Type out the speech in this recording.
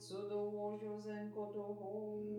to the washers and got a hold